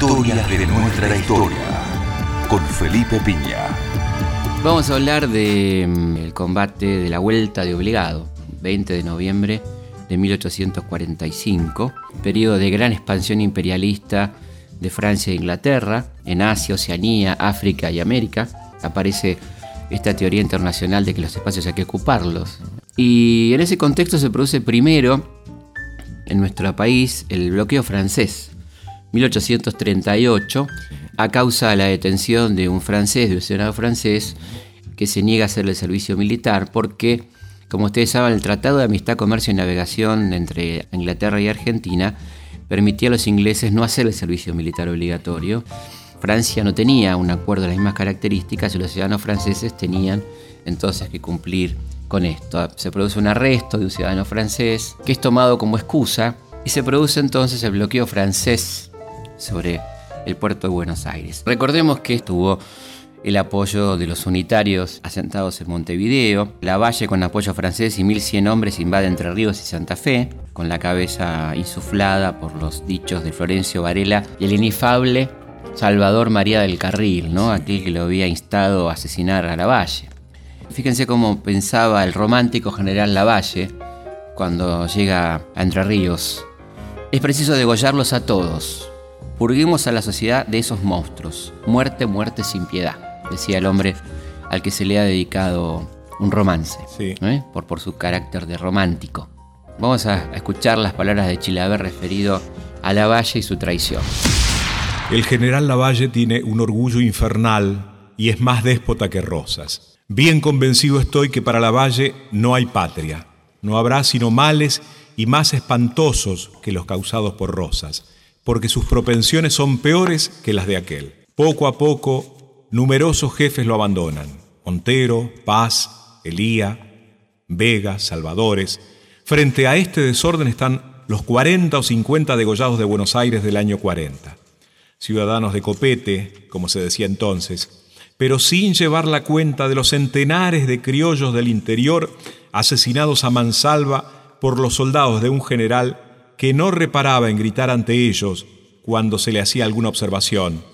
Historias de nuestra historia. Con Felipe Piña. Vamos a hablar del combate de la Vuelta de Obligado, 20 de noviembre de 1845, periodo de gran expansión imperialista de Francia e Inglaterra, en Asia, Oceanía, África y América. Aparece esta teoría internacional de que los espacios hay que ocuparlos. Y en ese contexto se produce primero en nuestro país el bloqueo francés, 1838, a causa de la detención de un francés, de un senado francés, que se niega a hacer el servicio militar porque, como ustedes saben, el Tratado de Amistad, Comercio y Navegación entre Inglaterra y Argentina permitía a los ingleses no hacer el servicio militar obligatorio. Francia no tenía un acuerdo de las mismas características y los ciudadanos franceses tenían entonces que cumplir con esto. Se produce un arresto de un ciudadano francés que es tomado como excusa y se produce entonces el bloqueo francés sobre el puerto de Buenos Aires. Recordemos que estuvo el apoyo de los unitarios asentados en Montevideo, la Valle con apoyo francés y 1100 hombres invade Entre Ríos y Santa Fe, con la cabeza insuflada por los dichos de Florencio Varela y el inefable Salvador María del Carril, ¿no? aquel que lo había instado a asesinar a la Valle. Fíjense cómo pensaba el romántico general Lavalle cuando llega a Entre Ríos. Es preciso degollarlos a todos. Purguemos a la sociedad de esos monstruos. Muerte, muerte sin piedad, decía el hombre al que se le ha dedicado un romance, ¿eh? por, por su carácter de romántico. Vamos a escuchar las palabras de Chilaver referido a Lavalle y su traición. El general Lavalle tiene un orgullo infernal y es más déspota que Rosas. Bien convencido estoy que para la valle no hay patria, no habrá sino males y más espantosos que los causados por Rosas, porque sus propensiones son peores que las de aquel. Poco a poco, numerosos jefes lo abandonan, Montero, Paz, Elía, Vega, Salvadores. Frente a este desorden están los 40 o 50 degollados de Buenos Aires del año 40. Ciudadanos de copete, como se decía entonces, pero sin llevar la cuenta de los centenares de criollos del interior asesinados a mansalva por los soldados de un general que no reparaba en gritar ante ellos cuando se le hacía alguna observación.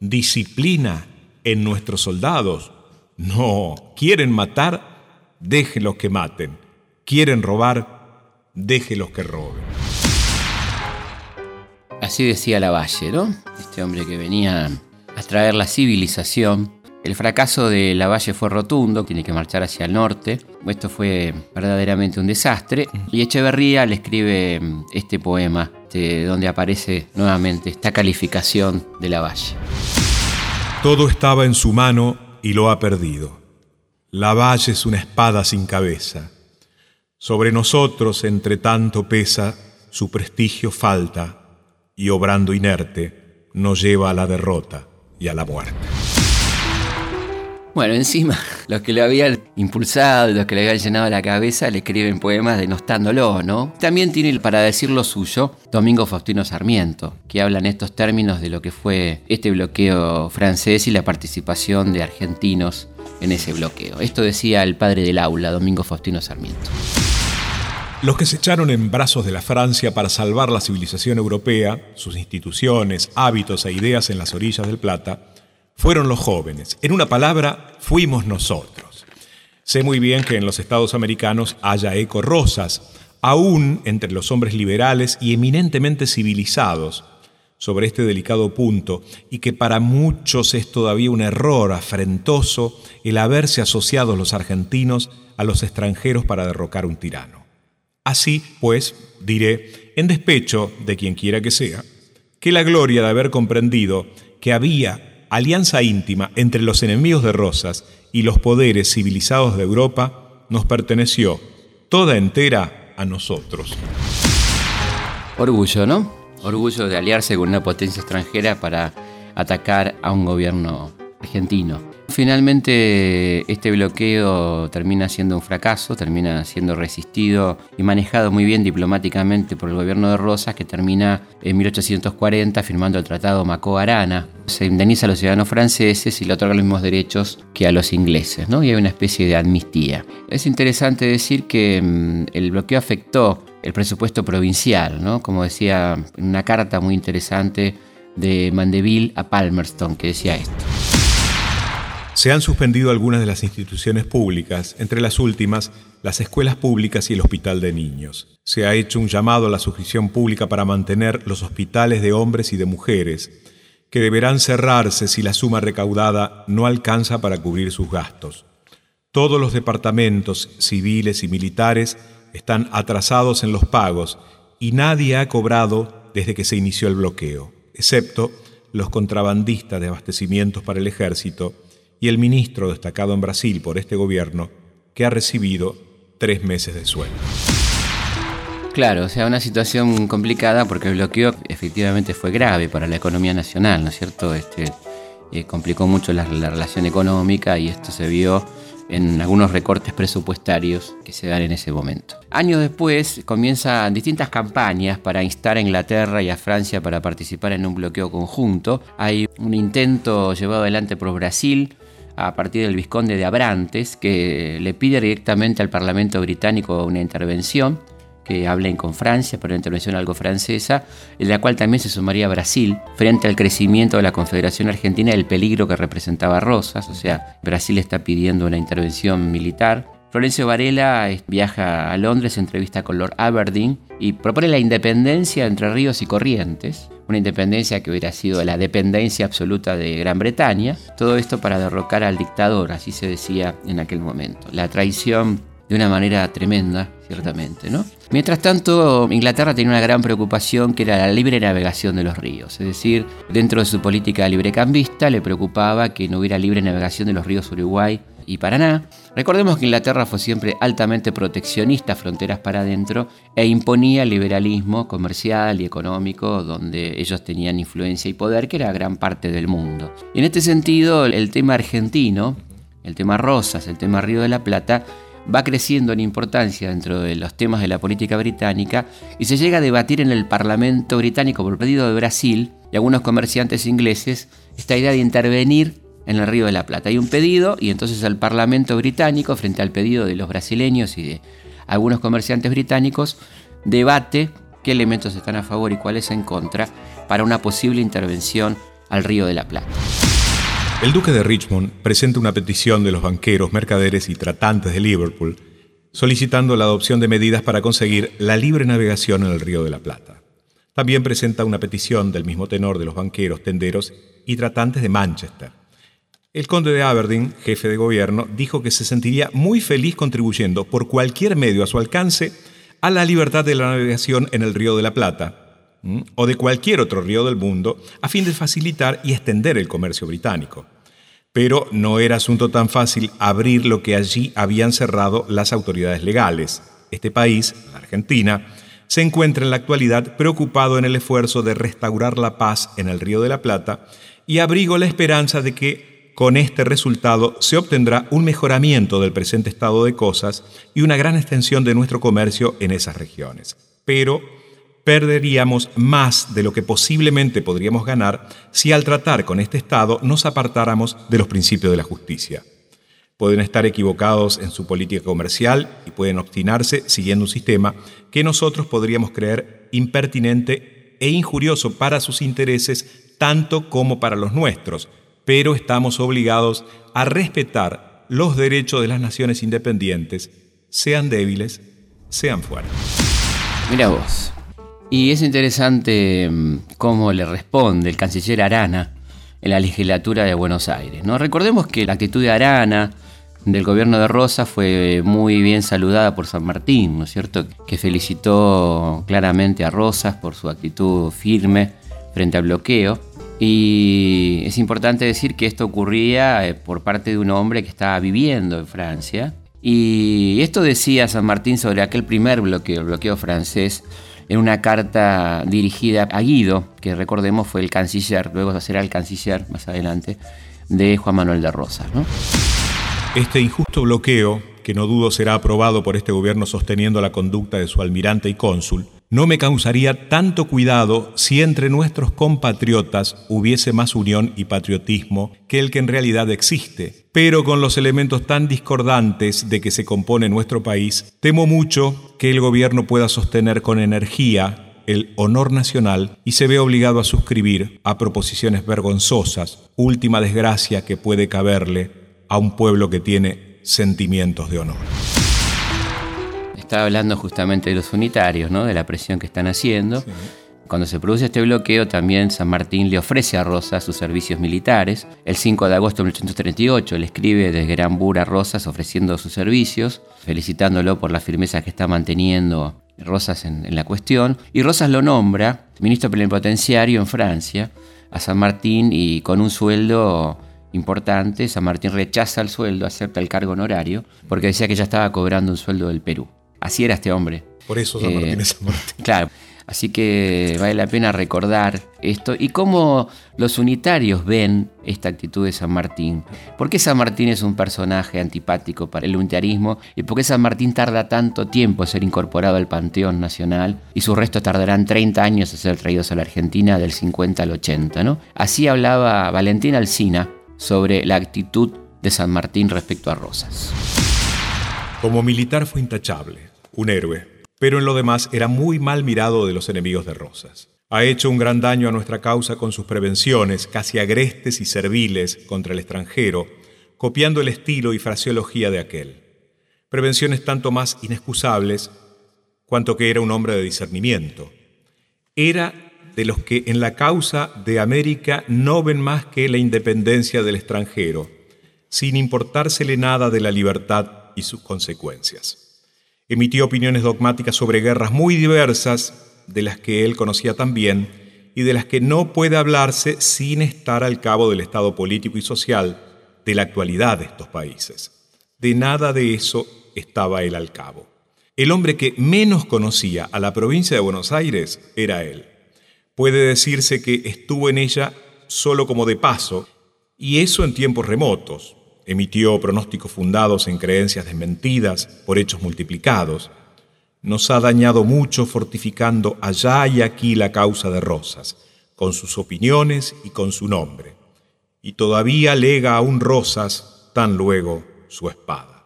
Disciplina en nuestros soldados. No, quieren matar, déjenlos que maten. Quieren robar, déjenlos que roben. Así decía Lavalle, ¿no? Este hombre que venía a traer la civilización el fracaso de Lavalle fue rotundo, tiene que marchar hacia el norte. Esto fue verdaderamente un desastre. Y Echeverría le escribe mm, este poema, donde aparece nuevamente esta calificación de Lavalle. Todo estaba en su mano y lo ha perdido. Lavalle es una espada sin cabeza. Sobre nosotros, entre tanto pesa, su prestigio falta, y obrando inerte, nos lleva a la derrota y a la muerte. Bueno, encima, los que lo habían impulsado, los que le habían llenado la cabeza, le escriben poemas denostándolo, ¿no? También tiene para decir lo suyo Domingo Faustino Sarmiento, que habla en estos términos de lo que fue este bloqueo francés y la participación de argentinos en ese bloqueo. Esto decía el padre del aula, Domingo Faustino Sarmiento. Los que se echaron en brazos de la Francia para salvar la civilización europea, sus instituciones, hábitos e ideas en las orillas del Plata, fueron los jóvenes. En una palabra, fuimos nosotros. Sé muy bien que en los estados americanos haya eco rosas, aún entre los hombres liberales y eminentemente civilizados, sobre este delicado punto, y que para muchos es todavía un error afrentoso el haberse asociado los argentinos a los extranjeros para derrocar un tirano. Así, pues, diré, en despecho de quien quiera que sea, que la gloria de haber comprendido que había alianza íntima entre los enemigos de Rosas y los poderes civilizados de Europa nos perteneció toda entera a nosotros. Orgullo, ¿no? Orgullo de aliarse con una potencia extranjera para atacar a un gobierno argentino. Finalmente este bloqueo termina siendo un fracaso, termina siendo resistido y manejado muy bien diplomáticamente por el gobierno de Rosas, que termina en 1840 firmando el Tratado Macó-Arana. Se indemniza a los ciudadanos franceses y le otorga los mismos derechos que a los ingleses, ¿no? y hay una especie de amnistía. Es interesante decir que mm, el bloqueo afectó el presupuesto provincial, ¿no? como decía en una carta muy interesante de Mandeville a Palmerston, que decía esto. Se han suspendido algunas de las instituciones públicas, entre las últimas, las escuelas públicas y el hospital de niños. Se ha hecho un llamado a la suscripción pública para mantener los hospitales de hombres y de mujeres, que deberán cerrarse si la suma recaudada no alcanza para cubrir sus gastos. Todos los departamentos civiles y militares están atrasados en los pagos y nadie ha cobrado desde que se inició el bloqueo, excepto los contrabandistas de abastecimientos para el ejército y el ministro destacado en Brasil por este gobierno, que ha recibido tres meses de sueldo. Claro, o sea, una situación complicada porque el bloqueo efectivamente fue grave para la economía nacional, ¿no es cierto? Este, eh, complicó mucho la, la relación económica y esto se vio en algunos recortes presupuestarios que se dan en ese momento. Años después comienzan distintas campañas para instar a Inglaterra y a Francia para participar en un bloqueo conjunto. Hay un intento llevado adelante por Brasil a partir del Visconde de Abrantes, que le pide directamente al Parlamento británico una intervención que hablen con Francia para una intervención algo francesa, en la cual también se sumaría Brasil frente al crecimiento de la Confederación Argentina y el peligro que representaba Rosas, o sea, Brasil está pidiendo una intervención militar. Florencio Varela viaja a Londres, entrevista con Lord Aberdeen y propone la independencia entre ríos y corrientes, una independencia que hubiera sido la dependencia absoluta de Gran Bretaña, todo esto para derrocar al dictador, así se decía en aquel momento. La traición de una manera tremenda, ciertamente. Mientras tanto, Inglaterra tenía una gran preocupación que era la libre navegación de los ríos, es decir, dentro de su política librecambista le preocupaba que no hubiera libre navegación de los ríos Uruguay y Paraná. Recordemos que Inglaterra fue siempre altamente proteccionista, fronteras para adentro, e imponía liberalismo comercial y económico donde ellos tenían influencia y poder, que era gran parte del mundo. En este sentido, el tema argentino, el tema Rosas, el tema Río de la Plata, va creciendo en importancia dentro de los temas de la política británica y se llega a debatir en el Parlamento británico por pedido de Brasil y algunos comerciantes ingleses esta idea de intervenir en el Río de la Plata. Hay un pedido y entonces el Parlamento británico, frente al pedido de los brasileños y de algunos comerciantes británicos, debate qué elementos están a favor y cuáles en contra para una posible intervención al Río de la Plata. El duque de Richmond presenta una petición de los banqueros, mercaderes y tratantes de Liverpool solicitando la adopción de medidas para conseguir la libre navegación en el Río de la Plata. También presenta una petición del mismo tenor de los banqueros, tenderos y tratantes de Manchester. El conde de Aberdeen, jefe de gobierno, dijo que se sentiría muy feliz contribuyendo por cualquier medio a su alcance a la libertad de la navegación en el Río de la Plata, o de cualquier otro río del mundo, a fin de facilitar y extender el comercio británico. Pero no era asunto tan fácil abrir lo que allí habían cerrado las autoridades legales. Este país, la Argentina, se encuentra en la actualidad preocupado en el esfuerzo de restaurar la paz en el Río de la Plata y abrigo la esperanza de que con este resultado se obtendrá un mejoramiento del presente estado de cosas y una gran extensión de nuestro comercio en esas regiones. Pero perderíamos más de lo que posiblemente podríamos ganar si al tratar con este Estado nos apartáramos de los principios de la justicia. Pueden estar equivocados en su política comercial y pueden obstinarse siguiendo un sistema que nosotros podríamos creer impertinente e injurioso para sus intereses tanto como para los nuestros, pero estamos obligados a respetar los derechos de las naciones independientes, sean débiles, sean fuertes. Mira vos, y es interesante mm, cómo le responde el canciller Arana en la legislatura de Buenos Aires. ¿no? Recordemos que la actitud de Arana del gobierno de Rosa fue muy bien saludada por San Martín, ¿no es cierto? Que felicitó claramente a Rosas por su actitud firme frente al bloqueo. Y es importante decir que esto ocurría eh, por parte de un hombre que estaba viviendo en Francia. Y esto decía San Martín sobre aquel primer bloqueo, el bloqueo francés, en una carta dirigida a Guido, que recordemos fue el canciller, luego será el canciller más adelante, de Juan Manuel de Rosas. Este injusto bloqueo, que no dudo será aprobado por este gobierno sosteniendo la conducta de su almirante y cónsul, no me causaría tanto cuidado si entre nuestros compatriotas hubiese más unión y patriotismo que el que en realidad existe. Pero con los elementos tan discordantes de que se compone nuestro país, temo mucho que el gobierno pueda sostener con energía el honor nacional y se ve obligado a suscribir a proposiciones vergonzosas, última desgracia que puede caberle a un pueblo que tiene sentimientos de honor. Estaba hablando justamente de los unitarios, ¿no? de la presión que están haciendo. Cuando se produce este bloqueo, también San Martín le ofrece a Rosas sus servicios militares. El 5 de agosto de 1838 le escribe desde Gran Bura a Rosas ofreciendo sus servicios, felicitándolo por la firmeza que está manteniendo Rosas en, en la cuestión. Y Rosas lo nombra ministro plenipotenciario en Francia a San Martín y con un sueldo importante, San Martín rechaza el sueldo, acepta el cargo honorario, porque decía que ya estaba cobrando un sueldo del Perú. Así era este hombre. Por eso San Martín es San Martín. Eh, claro. Así que vale la pena recordar esto y cómo los unitarios ven esta actitud de San Martín. ¿Por qué San Martín es un personaje antipático para el unitarismo? ¿Y por qué San Martín tarda tanto tiempo en ser incorporado al Panteón Nacional y sus restos tardarán 30 años en ser traídos a la Argentina del 50 al 80? ¿no? Así hablaba Valentín Alsina sobre la actitud de San Martín respecto a Rosas. Como militar fue intachable, un héroe, pero en lo demás era muy mal mirado de los enemigos de Rosas. Ha hecho un gran daño a nuestra causa con sus prevenciones, casi agrestes y serviles, contra el extranjero, copiando el estilo y fraseología de aquel. Prevenciones tanto más inexcusables cuanto que era un hombre de discernimiento. Era de los que en la causa de América no ven más que la independencia del extranjero, sin importársele nada de la libertad y sus consecuencias. Emitió opiniones dogmáticas sobre guerras muy diversas, de las que él conocía también y de las que no puede hablarse sin estar al cabo del estado político y social de la actualidad de estos países. De nada de eso estaba él al cabo. El hombre que menos conocía a la provincia de Buenos Aires era él. Puede decirse que estuvo en ella solo como de paso, y eso en tiempos remotos, emitió pronósticos fundados en creencias desmentidas por hechos multiplicados, nos ha dañado mucho fortificando allá y aquí la causa de Rosas, con sus opiniones y con su nombre, y todavía lega aún Rosas tan luego su espada.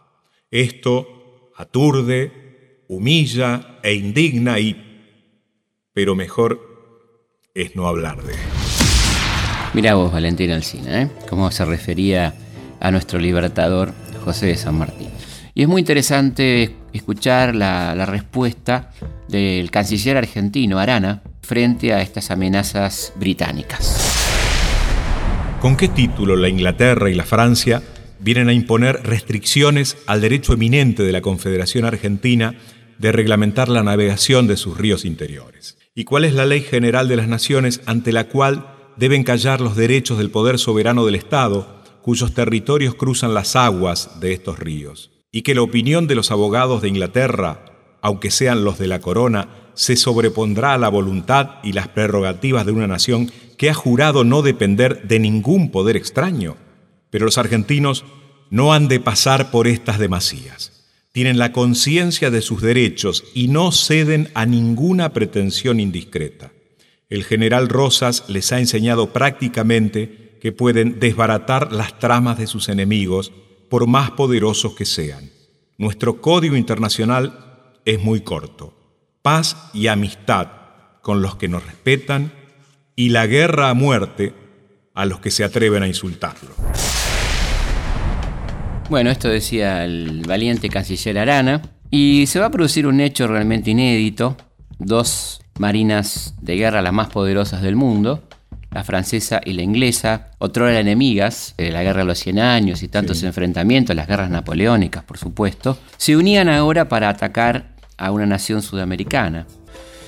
Esto aturde, humilla e indigna y... pero mejor es no hablar de. Mira vos, Valentín Alcina, ¿eh? cómo se refería a nuestro libertador José de San Martín. Y es muy interesante escuchar la, respuesta del canciller argentino Arana frente a estas amenazas británicas. ¿Con qué título la Inglaterra y la Francia vienen a imponer restricciones al derecho eminente de la Confederación Argentina de reglamentar la navegación de sus ríos interiores? ¿Y cuál es la ley general de las naciones ante la cual deben callar los derechos del poder soberano del Estado cuyos territorios cruzan las aguas de estos ríos, y que la opinión de los abogados de Inglaterra, aunque sean los de la corona, se sobrepondrá a la voluntad y las prerrogativas de una nación que ha jurado no depender de ningún poder extraño. Pero los argentinos no han de pasar por estas demasías. Tienen la conciencia de sus derechos y no ceden a ninguna pretensión indiscreta. El general Rosas les ha enseñado prácticamente que pueden desbaratar las tramas de sus enemigos, por más poderosos que sean. Nuestro código internacional es muy corto. Paz y amistad con los que nos respetan y la guerra a muerte a los que se atreven a insultarlo. Bueno, esto decía el valiente canciller Arana. Y se va a producir un hecho realmente inédito. Dos marinas de guerra las más poderosas del mundo la francesa y la inglesa, otrora enemigas, de la guerra de los 100 años y tantos enfrentamientos, las guerras napoleónicas, por supuesto, se unían ahora para atacar a una nación sudamericana.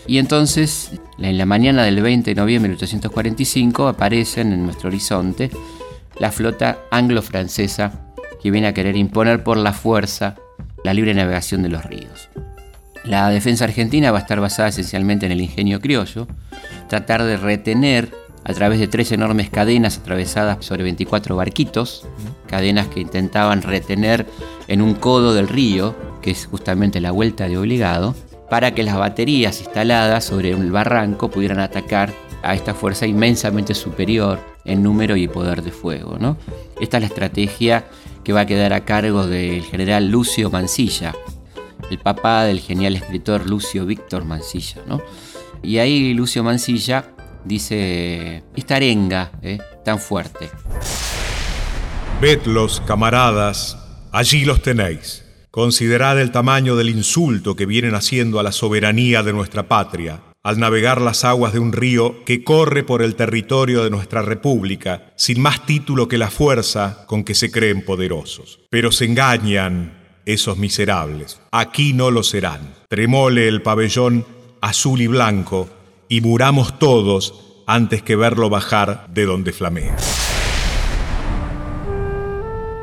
Y entonces, en la mañana del 20 de noviembre de 1845, aparecen en nuestro horizonte la flota anglo-francesa que viene a querer imponer por la fuerza la libre navegación de los ríos. La defensa argentina va a estar basada esencialmente en el ingenio criollo, tratar de retener a través de tres enormes cadenas atravesadas sobre 24 barquitos, cadenas que intentaban retener en un codo del río, que es justamente la vuelta de obligado, para que las baterías instaladas sobre el barranco pudieran atacar a esta fuerza inmensamente superior en número y poder de fuego. ¿no? Esta es la estrategia que va a quedar a cargo del general Lucio Mansilla, el papá del genial escritor Lucio Víctor Mansilla. ¿no? Y ahí Lucio Mansilla dice esta arenga ¿eh? tan fuerte. Vedlos, camaradas, allí los tenéis. Considerad el tamaño del insulto que vienen haciendo a la soberanía de nuestra patria al navegar las aguas de un río que corre por el territorio de nuestra república, sin más título que la fuerza con que se creen poderosos. Pero se engañan esos miserables. Aquí no lo serán. Tremole el pabellón azul y blanco y muramos todos antes que verlo bajar de donde flamea.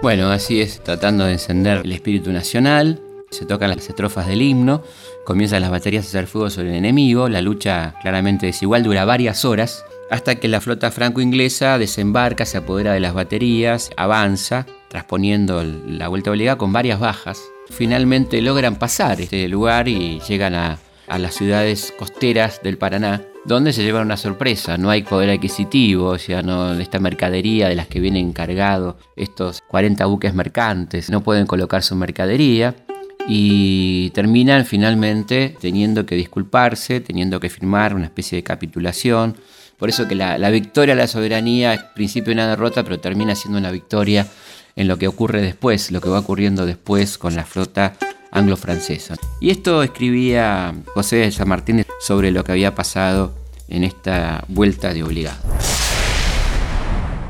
Bueno, así es, tratando de encender el espíritu nacional, se tocan las estrofas del himno, comienzan las baterías a hacer fuego sobre el enemigo, la lucha claramente desigual dura varias horas, hasta que la flota franco-inglesa desembarca, se apodera de las baterías, avanza, transponiendo la vuelta obligada con varias bajas. Finalmente logran pasar este lugar y llegan a, a las ciudades costeras del Paraná, donde se llevan una sorpresa. No hay poder adquisitivo, o sea, no, esta mercadería de las que vienen cargados estos 40 buques mercantes, no pueden colocar su mercadería y terminan finalmente teniendo que disculparse, teniendo que firmar una especie de capitulación. Por eso que la, victoria a la soberanía es principio de una derrota, pero termina siendo una victoria en lo que ocurre después, lo que va ocurriendo después con la flota anglo-francesa. Y esto escribía José de San Martín sobre lo que había pasado en esta vuelta de obligado.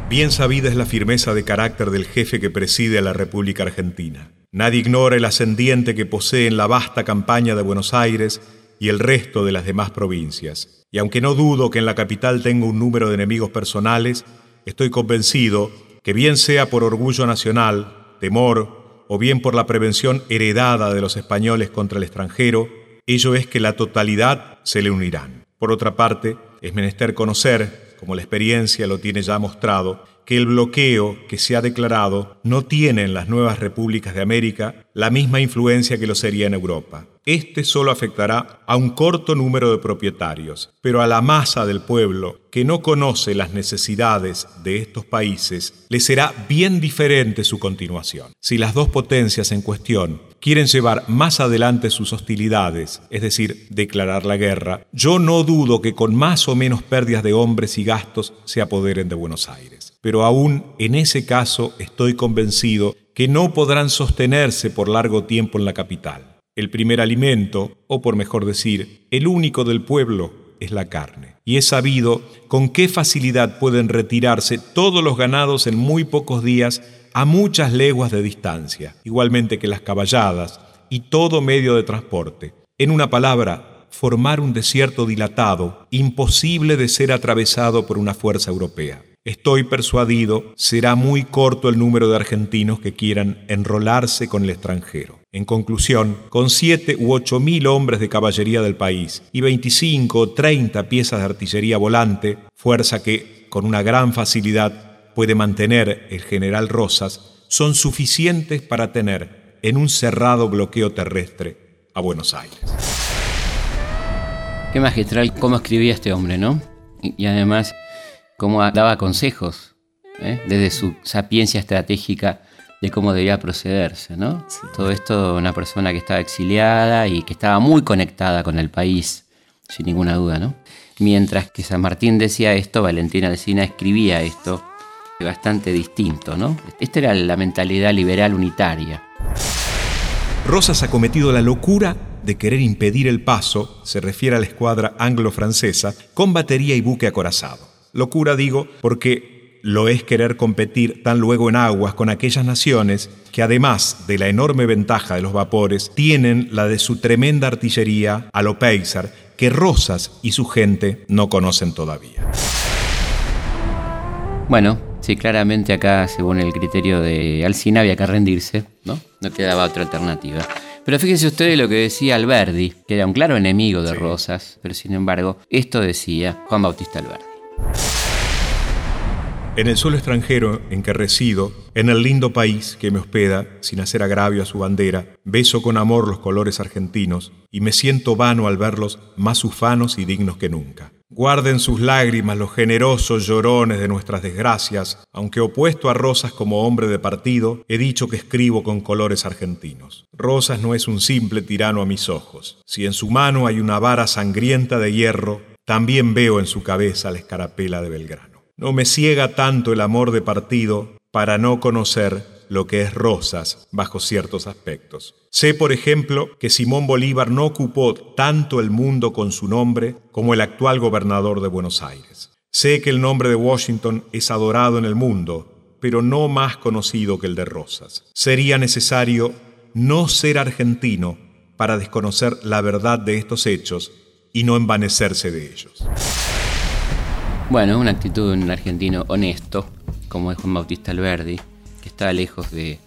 Bien sabida es la firmeza de carácter del jefe que preside a la República Argentina. Nadie ignora el ascendiente que posee en la vasta campaña de Buenos Aires y el resto de las demás provincias. Y aunque no dudo que en la capital tenga un número de enemigos personales, estoy convencido que bien sea por orgullo nacional, temor, o bien por la prevención heredada de los españoles contra el extranjero, ello es que la totalidad se le unirán. Por otra parte, es menester conocer, como la experiencia lo tiene ya mostrado, que el bloqueo que se ha declarado no tiene en las nuevas repúblicas de América la misma influencia que lo sería en Europa. Este solo afectará a un corto número de propietarios, pero a la masa del pueblo que no conoce las necesidades de estos países, le será bien diferente su continuación. Si las dos potencias en cuestión quieren llevar más adelante sus hostilidades, es decir, declarar la guerra, yo no dudo que con más o menos pérdidas de hombres y gastos se apoderen de Buenos Aires. Pero aún en ese caso estoy convencido que no podrán sostenerse por largo tiempo en la capital el primer alimento, o por mejor decir, el único del pueblo, es la carne. Y es sabido con qué facilidad pueden retirarse todos los ganados en muy pocos días a muchas leguas de distancia, igualmente que las caballadas y todo medio de transporte. En una palabra, formar un desierto dilatado, imposible de ser atravesado por una fuerza europea. Estoy persuadido, será muy corto el número de argentinos que quieran enrolarse con el extranjero. En conclusión, con siete u ocho mil hombres de caballería del país y 25 o 30 piezas de artillería volante, fuerza que, con una gran facilidad, puede mantener el general Rosas, son suficientes para tener en un cerrado bloqueo terrestre a Buenos Aires. Qué magistral cómo escribía este hombre, ¿no? Y además cómo daba consejos, ¿eh? desde su sapiencia estratégica de cómo debía procederse, ¿no? Todo esto una persona que estaba exiliada y que estaba muy conectada con el país, sin ninguna duda, ¿no? Mientras que San Martín decía esto, Valentina Alsina escribía esto bastante distinto, ¿no? Esta era la mentalidad liberal unitaria. Rosas ha cometido la locura de querer impedir el paso, se refiere a la escuadra anglo-francesa, con batería y buque acorazado. Locura digo porque lo es querer competir tan luego en aguas con aquellas naciones que además de la enorme ventaja de los vapores, tienen la de su tremenda artillería a lo Peixar, que Rosas y su gente no conocen todavía. Bueno, sí, claramente acá, según el criterio de Alcina, había que rendirse, ¿no? No quedaba otra alternativa. Pero fíjense ustedes lo que decía Alberdi, que era un claro enemigo de Rosas, pero sin embargo, esto decía Juan Bautista Alberdi. En el suelo extranjero en que resido, en el lindo país que me hospeda, sin hacer agravio a su bandera, beso con amor los colores argentinos y me siento vano al verlos más ufanos y dignos que nunca. Guarden sus lágrimas los generosos llorones de nuestras desgracias, aunque opuesto a Rosas como hombre de partido, he dicho que escribo con colores argentinos. Rosas no es un simple tirano a mis ojos. Si en su mano hay una vara sangrienta de hierro, también veo en su cabeza la escarapela de Belgrano. No me ciega tanto el amor de partido para no conocer lo que es Rosas bajo ciertos aspectos. Sé, por ejemplo, que Simón Bolívar no ocupó tanto el mundo con su nombre como el actual gobernador de Buenos Aires. Sé que el nombre de Washington es adorado en el mundo, pero no más conocido que el de Rosas. Sería necesario no ser argentino para desconocer la verdad de estos hechos y no envanecerse de ellos. Bueno, una actitud de un argentino honesto, como es Juan Bautista Alberdi, está lejos de,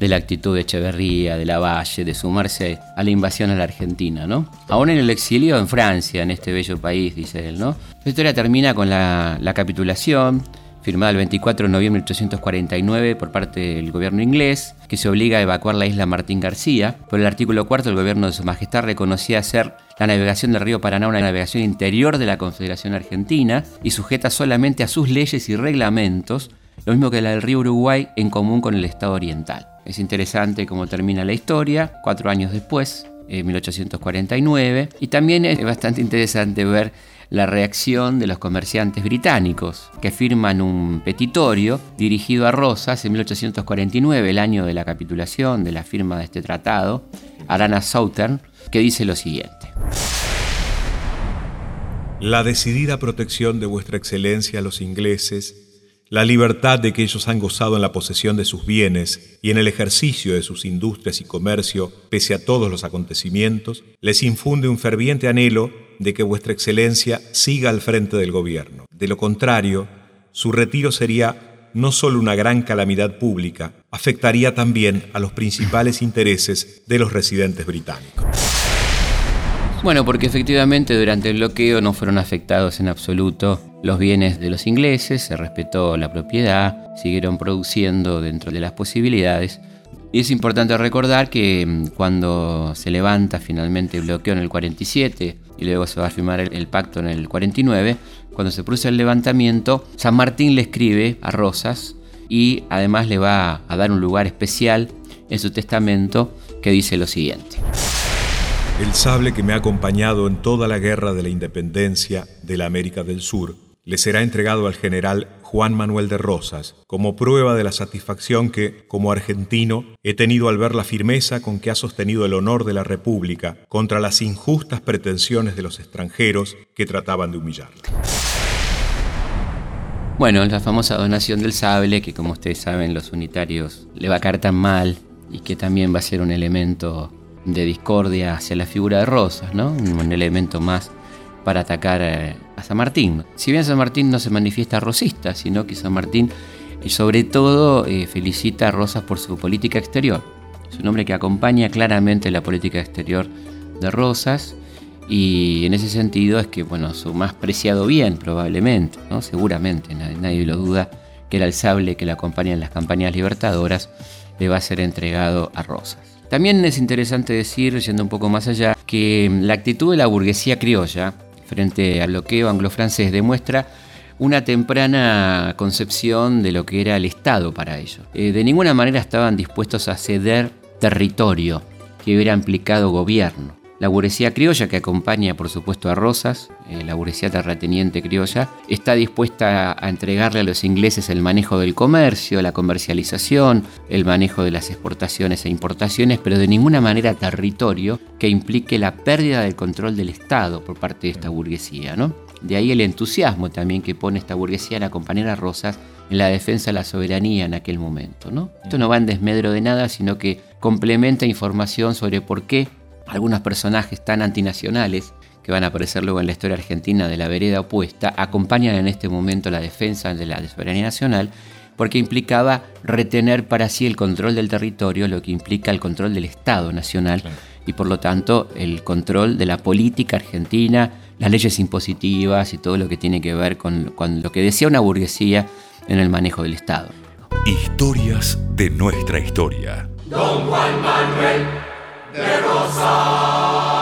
la actitud de Echeverría, de Lavalle, de sumarse a la invasión a la Argentina, ¿no? Aún en el exilio en Francia, en este bello país, dice él, ¿no? La historia termina con la, capitulación, firmada el 24 de noviembre de 1849 por parte del gobierno inglés, que se obliga a evacuar la isla Martín García. Por el artículo cuarto, el gobierno de Su Majestad reconocía ser la navegación del río Paraná una navegación interior de la Confederación Argentina y sujeta solamente a sus leyes y reglamentos lo mismo que la del río Uruguay en común con el Estado oriental. Es interesante cómo termina la historia, cuatro años después, en 1849, y también es bastante interesante ver la reacción de los comerciantes británicos, que firman un petitorio dirigido a Rosas en 1849, el año de la capitulación, de la firma de este tratado, Arana Southern, que dice lo siguiente. La decidida protección de vuestra excelencia a los ingleses la libertad de que ellos han gozado en la posesión de sus bienes y en el ejercicio de sus industrias y comercio, pese a todos los acontecimientos, les infunde un ferviente anhelo de que vuestra excelencia siga al frente del gobierno. De lo contrario, su retiro sería no solo una gran calamidad pública, afectaría también a los principales intereses de los residentes británicos. Bueno, porque efectivamente durante el bloqueo no fueron afectados en absoluto los bienes de los ingleses, se respetó la propiedad, siguieron produciendo dentro de las posibilidades. Y es importante recordar que mm, cuando se levanta finalmente el bloqueo en el 47 y luego se va a firmar el, pacto en el 49, cuando se produce el levantamiento, San Martín le escribe a Rosas y además le va a dar un lugar especial en su testamento que dice lo siguiente. El sable que me ha acompañado en toda la guerra de la independencia de la América del Sur le será entregado al general Juan Manuel de Rosas como prueba de la satisfacción que, como argentino, he tenido al ver la firmeza con que ha sostenido el honor de la República contra las injustas pretensiones de los extranjeros que trataban de humillarla. Bueno, la famosa donación del sable, que como ustedes saben los unitarios le va a caer tan mal y que también va a ser un elemento de discordia hacia la figura de Rosas, ¿no? un elemento más para atacar eh, a San Martín. Si bien San Martín no se manifiesta rosista, sino que San Martín eh, sobre todo eh, felicita a Rosas por su política exterior. Es un hombre que acompaña claramente la política exterior de Rosas y en ese sentido es que, bueno, su más preciado bien probablemente, ¿no? seguramente, nadie, lo duda, que era el sable que le acompaña en las campañas libertadoras, le va a ser entregado a Rosas. También es interesante decir, yendo un poco más allá, que la actitud de la burguesía criolla frente al bloqueo anglo-francés demuestra una temprana concepción de lo que era el Estado para ellos. Eh, de ninguna manera estaban dispuestos a ceder territorio que hubiera implicado gobierno. La burguesía criolla, que acompaña por supuesto a Rosas, eh, la burguesía terrateniente criolla, está dispuesta a entregarle a los ingleses el manejo del comercio, la comercialización, el manejo de las exportaciones e importaciones, pero de ninguna manera territorio que implique la pérdida del control del Estado por parte de esta burguesía. ¿no? De ahí el entusiasmo también que pone esta burguesía en acompañar a Rosas en la defensa de la soberanía en aquel momento. ¿no? Esto no va en desmedro de nada, sino que complementa información sobre por qué algunos personajes tan antinacionales que van a aparecer luego en la historia argentina de la vereda opuesta, acompañan en este momento la defensa de la soberanía nacional, porque implicaba retener para sí el control del territorio, lo que implica el control del Estado nacional y por lo tanto el control de la política argentina, las leyes impositivas y todo lo que tiene que ver con, con lo que decía una burguesía en el manejo del Estado. Historias de nuestra historia. Don Juan Manuel de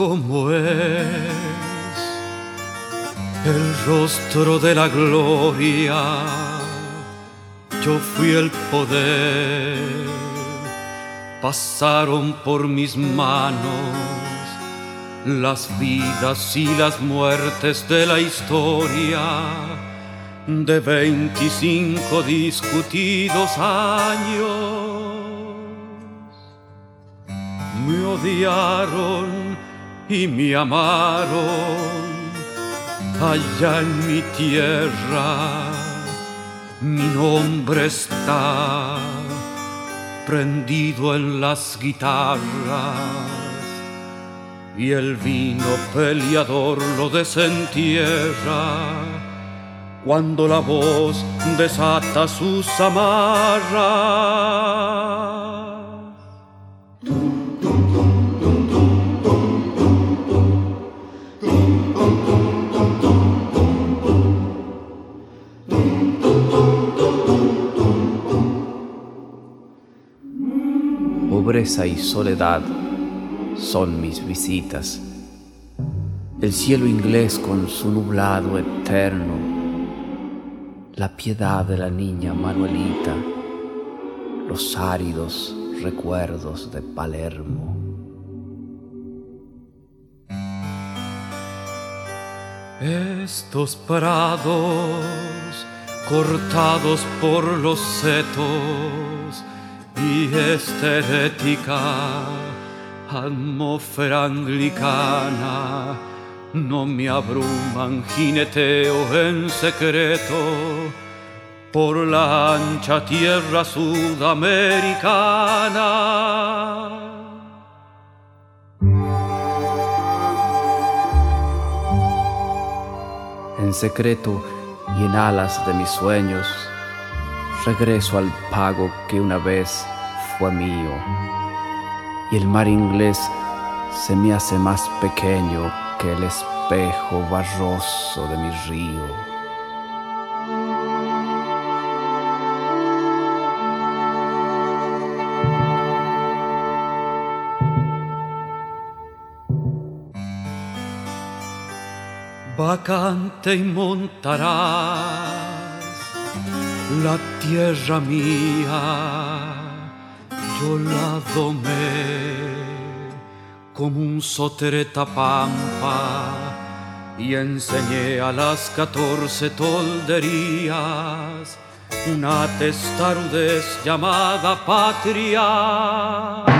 sé cómo es el rostro de la gloria. Yo fui el poder, pasaron por mis manos las vidas y las muertes de la historia de 25 discutidos años. Me odiaron y me amaron allá en mi tierra. Mi nombre está prendido en las guitarras y el vino peleador lo desentierra cuando la voz desata sus amarras. Y soledad son mis visitas. El cielo inglés con su nublado eterno, la piedad de la niña Manuelita, los áridos recuerdos de Palermo. Estos prados cortados por los setos y estética atmósfera anglicana, no me abruman jineteo en secreto por la ancha tierra sudamericana. En secreto y en alas de mis sueños, regreso al pago que una vez fue mío y el mar inglés se me hace más pequeño que el espejo barroso de mi río. Vacante y montarás la tierra mía yo la domé como un sotereta pampa y enseñé a las catorce tolderías una testarudez llamada patria.